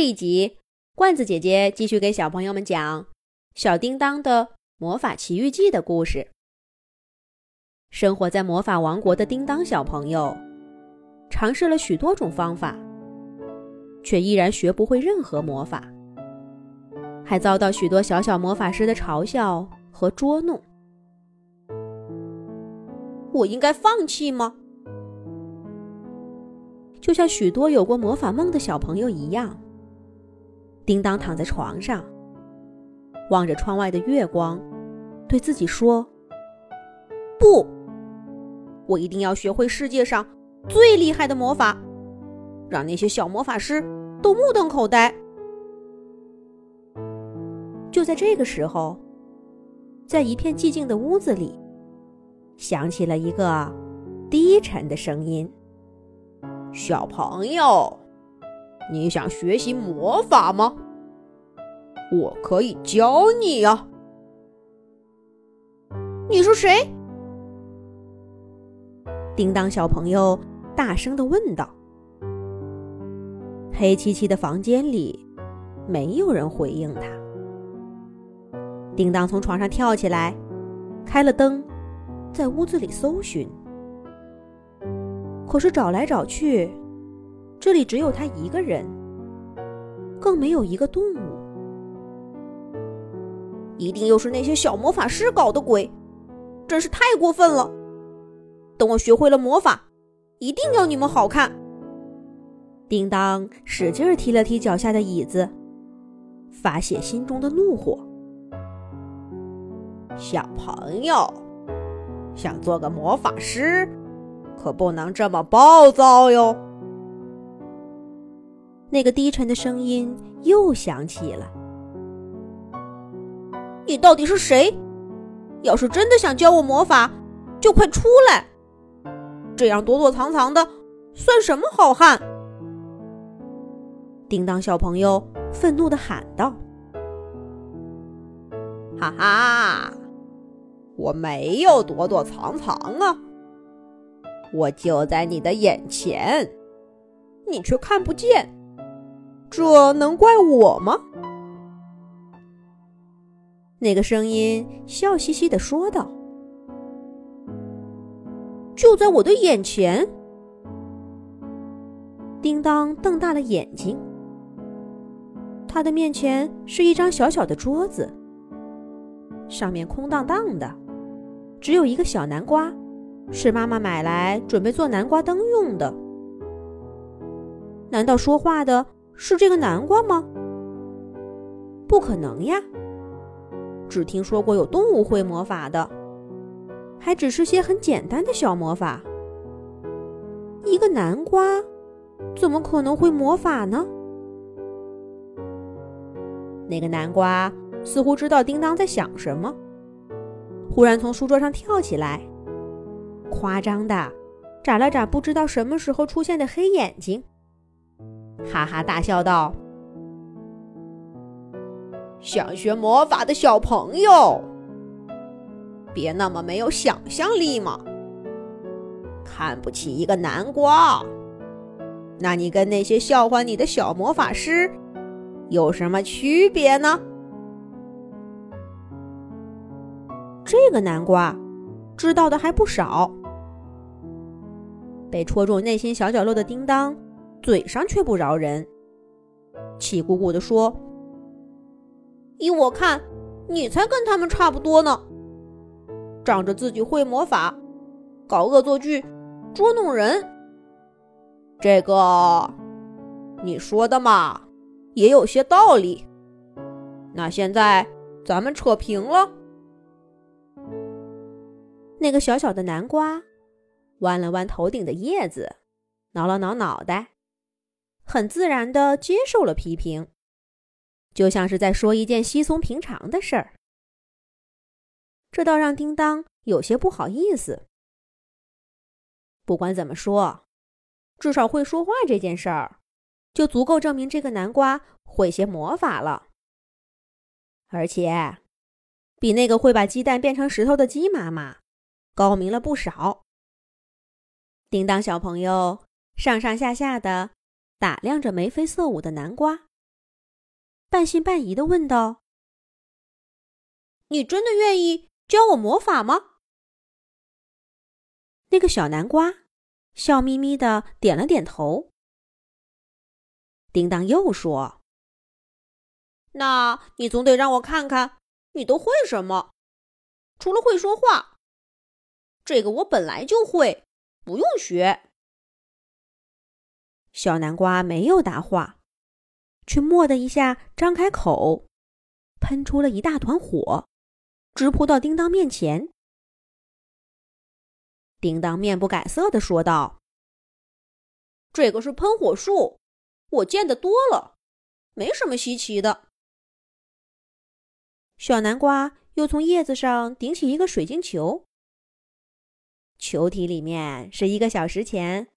这一集，罐子姐姐继续给小朋友们讲小叮当的魔法奇遇记的故事。生活在魔法王国的叮当小朋友，尝试了许多种方法，却依然学不会任何魔法，还遭到许多小小魔法师的嘲笑和捉弄。我应该放弃吗？就像许多有过魔法梦的小朋友一样。叮当躺在床上，望着窗外的月光，对自己说：“不，我一定要学会世界上最厉害的魔法，让那些小魔法师都目瞪口呆。”就在这个时候，在一片寂静的屋子里，响起了一个低沉的声音：“小朋友。”你想学习魔法吗？我可以教你呀。你是谁？叮当小朋友大声的问道。黑漆漆的房间里，没有人回应他。叮当从床上跳起来，开了灯，在屋子里搜寻。可是找来找去。这里只有他一个人，更没有一个动物。一定又是那些小魔法师搞的鬼，真是太过分了！等我学会了魔法，一定要你们好看。叮当使劲踢了踢脚下的椅子，发泄心中的怒火。小朋友，想做个魔法师，可不能这么暴躁哟。那个低沉的声音又响起了：“你到底是谁？要是真的想教我魔法，就快出来！这样躲躲藏藏的，算什么好汉？”叮当小朋友愤怒的喊道：“哈哈，我没有躲躲藏藏啊，我就在你的眼前，你却看不见。”这能怪我吗？那个声音笑嘻嘻的说道：“就在我的眼前。”叮当瞪大了眼睛。他的面前是一张小小的桌子，上面空荡荡的，只有一个小南瓜，是妈妈买来准备做南瓜灯用的。难道说话的？是这个南瓜吗？不可能呀！只听说过有动物会魔法的，还只是些很简单的小魔法。一个南瓜怎么可能会魔法呢？那个南瓜似乎知道叮当在想什么，忽然从书桌上跳起来，夸张的眨了眨不知道什么时候出现的黑眼睛。哈哈大笑道：“想学魔法的小朋友，别那么没有想象力嘛！看不起一个南瓜，那你跟那些笑话你的小魔法师有什么区别呢？”这个南瓜知道的还不少，被戳中内心小角落的叮当。嘴上却不饶人，气鼓鼓地说：“依我看，你才跟他们差不多呢，仗着自己会魔法，搞恶作剧，捉弄人。这个你说的嘛，也有些道理。那现在咱们扯平了。”那个小小的南瓜弯了弯头顶的叶子，挠了挠脑袋。很自然的接受了批评，就像是在说一件稀松平常的事儿。这倒让叮当有些不好意思。不管怎么说，至少会说话这件事儿，就足够证明这个南瓜会些魔法了。而且，比那个会把鸡蛋变成石头的鸡妈妈高明了不少。叮当小朋友上上下下的。打量着眉飞色舞的南瓜，半信半疑的问道：“你真的愿意教我魔法吗？”那个小南瓜笑眯眯的点了点头。叮当又说：“那你总得让我看看你都会什么，除了会说话。这个我本来就会，不用学。”小南瓜没有答话，却“蓦”的一下张开口，喷出了一大团火，直扑到叮当面前。叮当面不改色的说道：“这个是喷火术，我见得多了，没什么稀奇的。”小南瓜又从叶子上顶起一个水晶球，球体里面是一个小时前。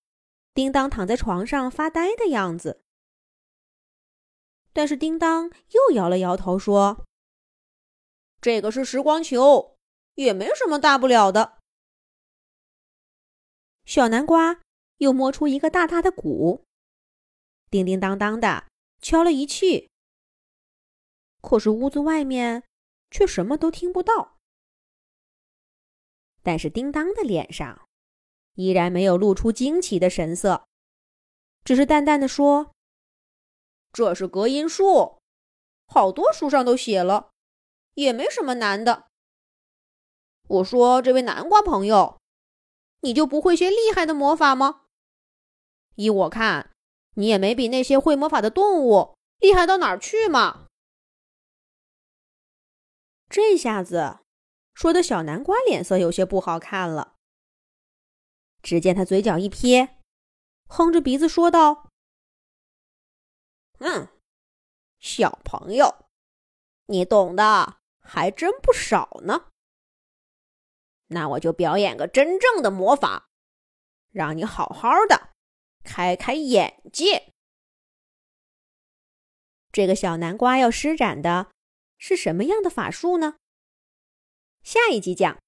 叮当躺在床上发呆的样子，但是叮当又摇了摇头说：“这个是时光球，也没什么大不了的。”小南瓜又摸出一个大大的鼓，叮叮当当的敲了一气，可是屋子外面却什么都听不到。但是叮当的脸上。依然没有露出惊奇的神色，只是淡淡的说：“这是隔音术，好多书上都写了，也没什么难的。”我说：“这位南瓜朋友，你就不会些厉害的魔法吗？依我看，你也没比那些会魔法的动物厉害到哪儿去嘛。”这下子，说的小南瓜脸色有些不好看了。只见他嘴角一撇，哼着鼻子说道：“嗯，小朋友，你懂的还真不少呢。那我就表演个真正的魔法，让你好好的开开眼界。这个小南瓜要施展的是什么样的法术呢？下一集讲。”